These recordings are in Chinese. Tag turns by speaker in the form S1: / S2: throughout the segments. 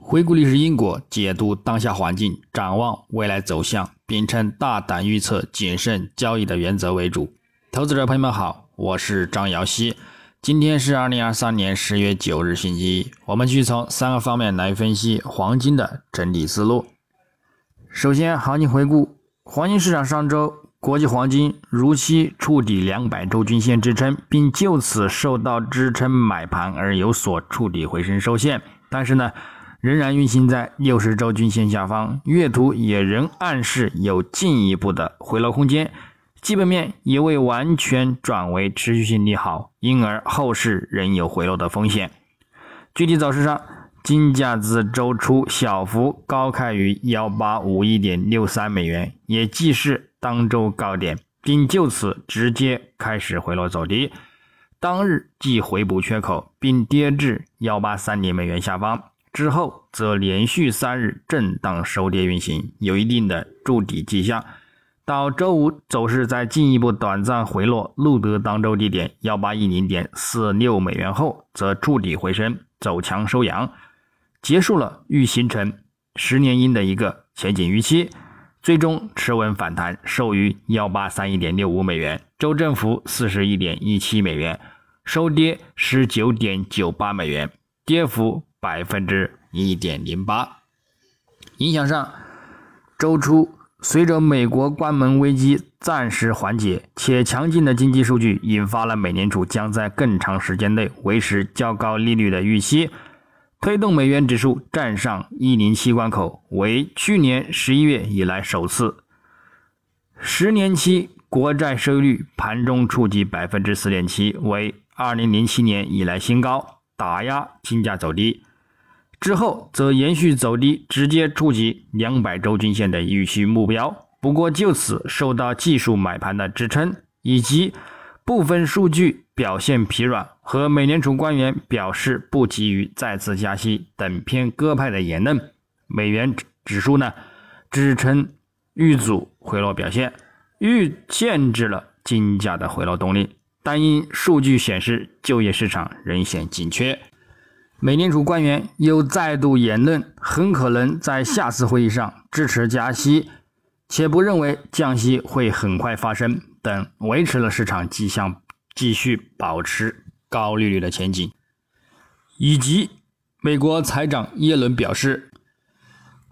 S1: 回顾历史因果，解读当下环境，展望未来走向，秉承大胆预测、谨慎交易的原则为主。投资者朋友们好，我是张瑶希。今天是二零二三年十月九日，星期一。我们继续从三个方面来分析黄金的整体思路。首先，行情回顾，黄金市场上周国际黄金如期触底两百周均线支撑，并就此受到支撑买盘而有所触底回升收线。但是呢，仍然运行在六十周均线下方，月图也仍暗示有进一步的回落空间，基本面也未完全转为持续性利好，因而后市仍有回落的风险。具体走势上。金价自周初小幅高开于幺八五一点六三美元，也即是当周高点，并就此直接开始回落走低。当日即回补缺口，并跌至幺八三零美元下方，之后则连续三日震荡收跌运行，有一定的筑底迹象。到周五走势在进一步短暂回落，录得当周低点幺八一零点四六美元后，则筑底回升，走强收阳。结束了欲形成十年阴的一个前景预期，最终持稳反弹，收于幺八三一点六五美元，周振幅四十一点一七美元，收跌十九点九八美元，跌幅百分之一点零八。影响上，周初随着美国关门危机暂时缓解，且强劲的经济数据引发了美联储将在更长时间内维持较高利率的预期。推动美元指数站上一零七关口，为去年十一月以来首次。十年期国债收益率盘中触及百分之四点七，为二零零七年以来新高，打压金价走低。之后则延续走低，直接触及两百周均线的预期目标。不过就此受到技术买盘的支撑，以及部分数据表现疲软。和美联储官员表示不急于再次加息等偏鸽派的言论，美元指数呢支撑遇阻回落表现，遇限制了金价的回落动力。但因数据显示就业市场仍显紧缺，美联储官员又再度言论很可能在下次会议上支持加息，且不认为降息会很快发生等，维持了市场迹象继续保持。高利率的前景，以及美国财长耶伦表示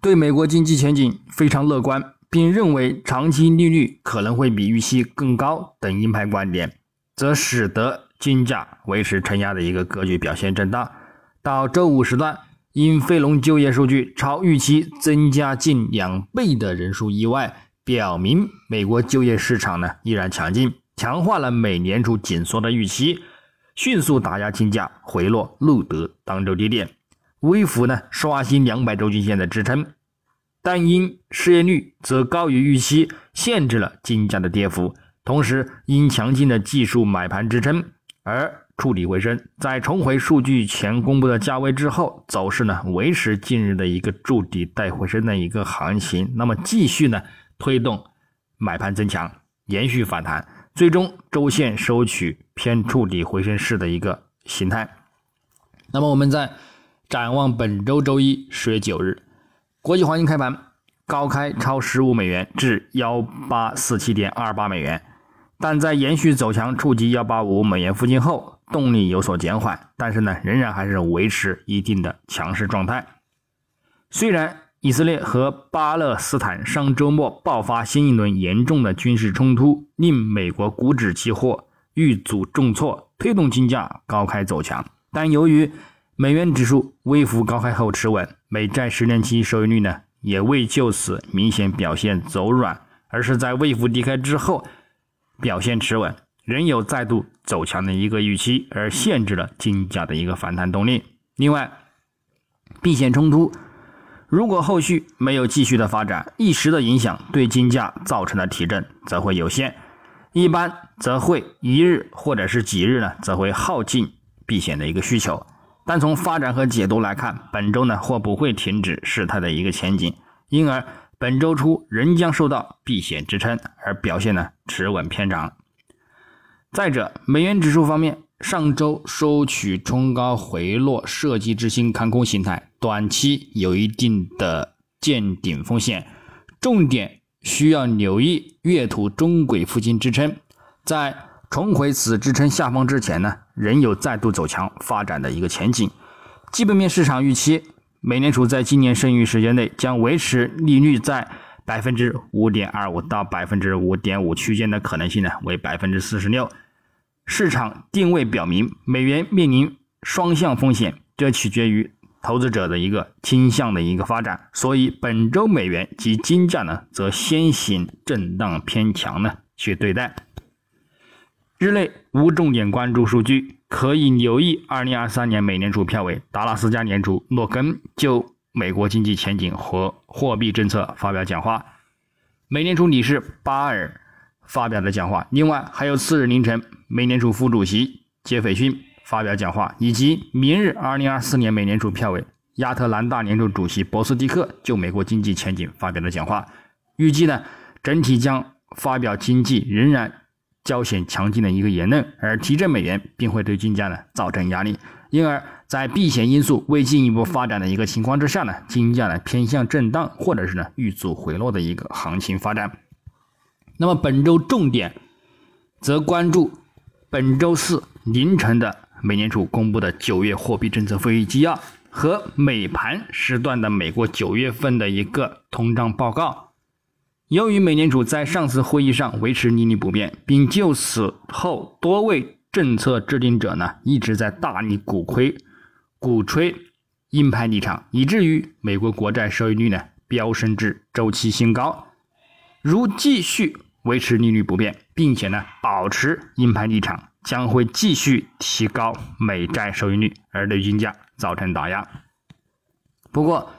S1: 对美国经济前景非常乐观，并认为长期利率可能会比预期更高等鹰派观点，则使得金价维持承压的一个格局表现震荡。到周五时段，因非农就业数据超预期增加近两倍的人数意外，表明美国就业市场呢依然强劲，强化了美联储紧缩的预期。迅速打压金价回落，录得当周低点，微幅呢刷新两百周均线的支撑，但因失业率则高于预期，限制了金价的跌幅。同时，因强劲的技术买盘支撑而触底回升，在重回数据前公布的价位之后，走势呢维持近日的一个筑底带回升的一个行情，那么继续呢推动买盘增强，延续反弹。最终周线收取偏触底回升式的一个形态。那么我们在展望本周周一十月九日，国际黄金开盘高开超十五美元至幺八四七点二八美元，但在延续走强触及幺八五美元附近后，动力有所减缓，但是呢，仍然还是维持一定的强势状态。虽然。以色列和巴勒斯坦上周末爆发新一轮严重的军事冲突，令美国股指期货遇阻重挫，推动金价高开走强。但由于美元指数微幅高开后持稳，美债十年期收益率呢也未就此明显表现走软，而是在微幅低开之后表现持稳，仍有再度走强的一个预期，而限制了金价的一个反弹动力。另外，避险冲突。如果后续没有继续的发展，一时的影响对金价造成的提振则会有限，一般则会一日或者是几日呢，则会耗尽避险的一个需求。但从发展和解读来看，本周呢或不会停止事态的一个前景，因而本周初仍将受到避险支撑而表现呢持稳偏涨。再者，美元指数方面。上周收取冲高回落设计之星看空形态，短期有一定的见顶风险，重点需要留意月图中轨附近支撑，在重回此支撑下方之前呢，仍有再度走强发展的一个前景。基本面市场预期，美联储在今年剩余时间内将维持利率在。百分之五点二五到百分之五点五区间的可能性呢为百分之四十六，市场定位表明美元面临双向风险，这取决于投资者的一个倾向的一个发展，所以本周美元及金价呢则先行震荡偏强呢去对待。日内无重点关注数据，可以留意二零二三年美联储票委达拉斯加联储诺根就。美国经济前景和货币政策发表讲话，美联储理事巴尔发表的讲话，另外还有次日凌晨美联储副主席杰斐逊发表讲话，以及明日二零二四年美联储票委亚特兰大联储主席博斯蒂克就美国经济前景发表的讲话，预计呢整体将发表经济仍然较显强劲的一个言论，而提振美元并会对金价呢造成压力，因而。在避险因素未进一步发展的一个情况之下呢，金价呢偏向震荡或者是呢遇阻回落的一个行情发展。那么本周重点则关注本周四凌晨的美联储公布的九月货币政策会议纪要和美盘时段的美国九月份的一个通胀报告。由于美联储在上次会议上维持利率不变，并就此后多位政策制定者呢一直在大力鼓吹。鼓吹鹰派立场，以至于美国国债收益率呢飙升至周期新高。如继续维持利率不变，并且呢保持鹰派立场，将会继续提高美债收益率，而对金价造成打压。不过，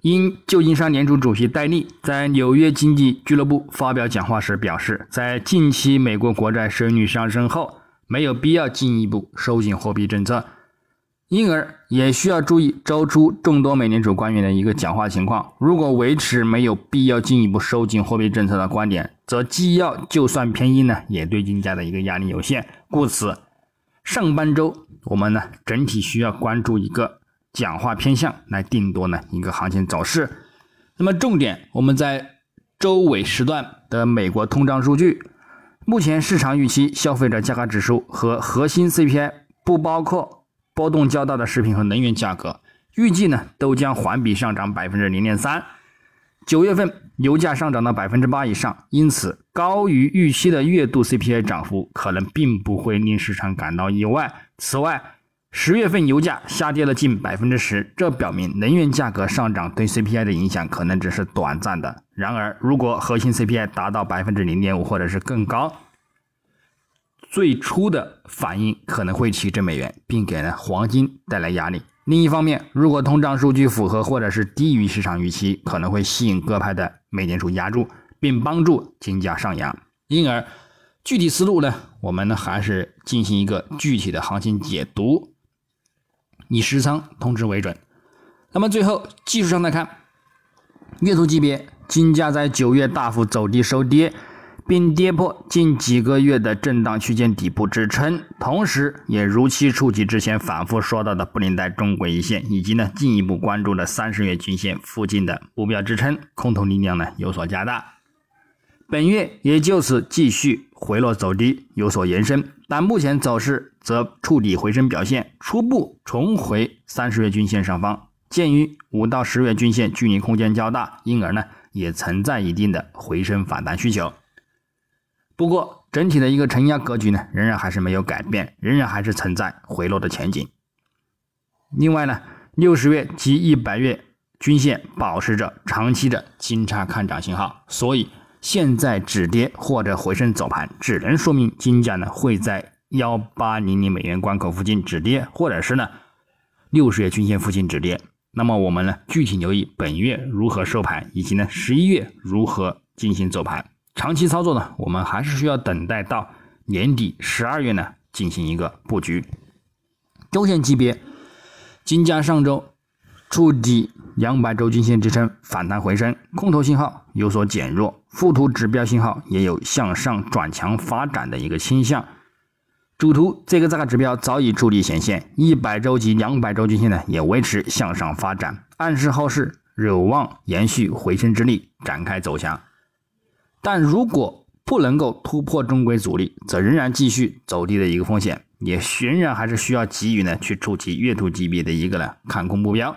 S1: 因旧金山联储主席戴利在纽约经济俱乐部发表讲话时表示，在近期美国国债收益率上升后，没有必要进一步收紧货币政策。因而也需要注意周初众多美联储官员的一个讲话情况。如果维持没有必要进一步收紧货币政策的观点，则既要就算偏硬呢，也对金价的一个压力有限。故此，上半周我们呢整体需要关注一个讲话偏向来定夺呢一个行情走势。那么重点我们在周尾时段的美国通胀数据，目前市场预期消费者价格指数和核心 CPI 不包括。波动较大的食品和能源价格，预计呢都将环比上涨百分之零点三。九月份油价上涨到百分之八以上，因此高于预期的月度 CPI 涨幅可能并不会令市场感到意外。此外，十月份油价下跌了近百分之十，这表明能源价格上涨对 CPI 的影响可能只是短暂的。然而，如果核心 CPI 达到百分之零点五或者是更高，最初的反应可能会提振美元，并给呢黄金带来压力。另一方面，如果通胀数据符合或者是低于市场预期，可能会吸引各派的美联储压住，并帮助金价上扬。因而，具体思路呢，我们呢还是进行一个具体的行情解读，以实仓通知为准。那么最后技术上来看，月度级别金价在九月大幅走低收跌。并跌破近几个月的震荡区间底部支撑，同时也如期触及之前反复说到的布林带中轨一线，以及呢进一步关注的三十月均线附近的目标支撑，空头力量呢有所加大。本月也就此继续回落走低，有所延伸，但目前走势则触底回升表现，初步重回三十月均线上方。鉴于五到十月均线距离空间较大，因而呢也存在一定的回升反弹需求。不过，整体的一个承压格局呢，仍然还是没有改变，仍然还是存在回落的前景。另外呢，六十月及一百月均线保持着长期的金叉看涨信号，所以现在止跌或者回升走盘，只能说明金价呢会在幺八零零美元关口附近止跌，或者是呢六十月均线附近止跌。那么我们呢具体留意本月如何收盘，以及呢十一月如何进行走盘。长期操作呢，我们还是需要等待到年底十二月呢进行一个布局。周线级别，金价上周触底两百周均线支撑反弹回升，空头信号有所减弱，附图指标信号也有向上转强发展的一个倾向。主图这个价格指标早已触底显现，一百周及两百周均线呢也维持向上发展，暗示后市有望延续回升之力，展开走强。但如果不能够突破中轨阻力，则仍然继续走低的一个风险，也仍然还是需要给予呢去触及月图级别的一个呢看空目标。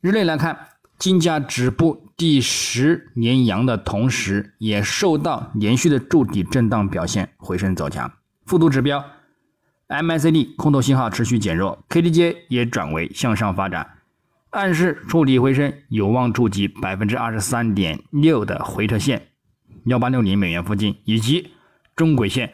S1: 日内来看，金价止步第十年阳的同时，也受到连续的筑底震荡表现，回升走强。复图指标 MACD 空头信号持续减弱，KDJ 也转为向上发展，暗示触底回升有望触及百分之二十三点六的回撤线幺八六零美元附近，以及中轨线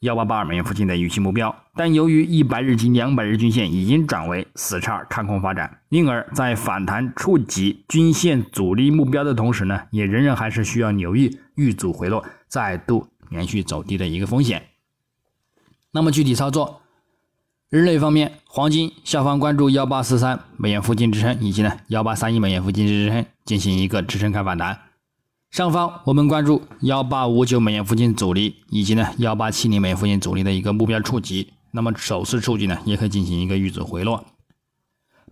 S1: 幺八八二美元附近的预期目标。但由于一百日及两百日均线已经转为死叉看空发展，因而，在反弹触及均线阻力目标的同时呢，也仍然还是需要留意遇阻回落，再度连续走低的一个风险。那么具体操作，日内方面，黄金下方关注幺八四三美元附近支撑，以及呢幺八三一美元附近支撑进行一个支撑开反弹。上方我们关注幺八五九美元附近阻力，以及呢幺八七零美元附近阻力的一个目标触及。那么首次触及呢，也可以进行一个遇阻回落。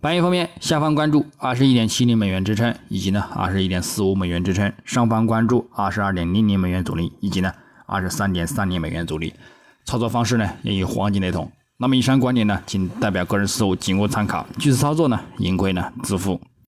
S1: 白银方面，下方关注二十一点七零美元支撑，以及呢二十一点四五美元支撑；上方关注二十二点零零美元阻力，以及呢二十三点三零美元阻力。操作方式呢也与黄金雷同。那么以上观点呢，仅代表个人思路，仅供参考。据此操作呢，盈亏呢自负。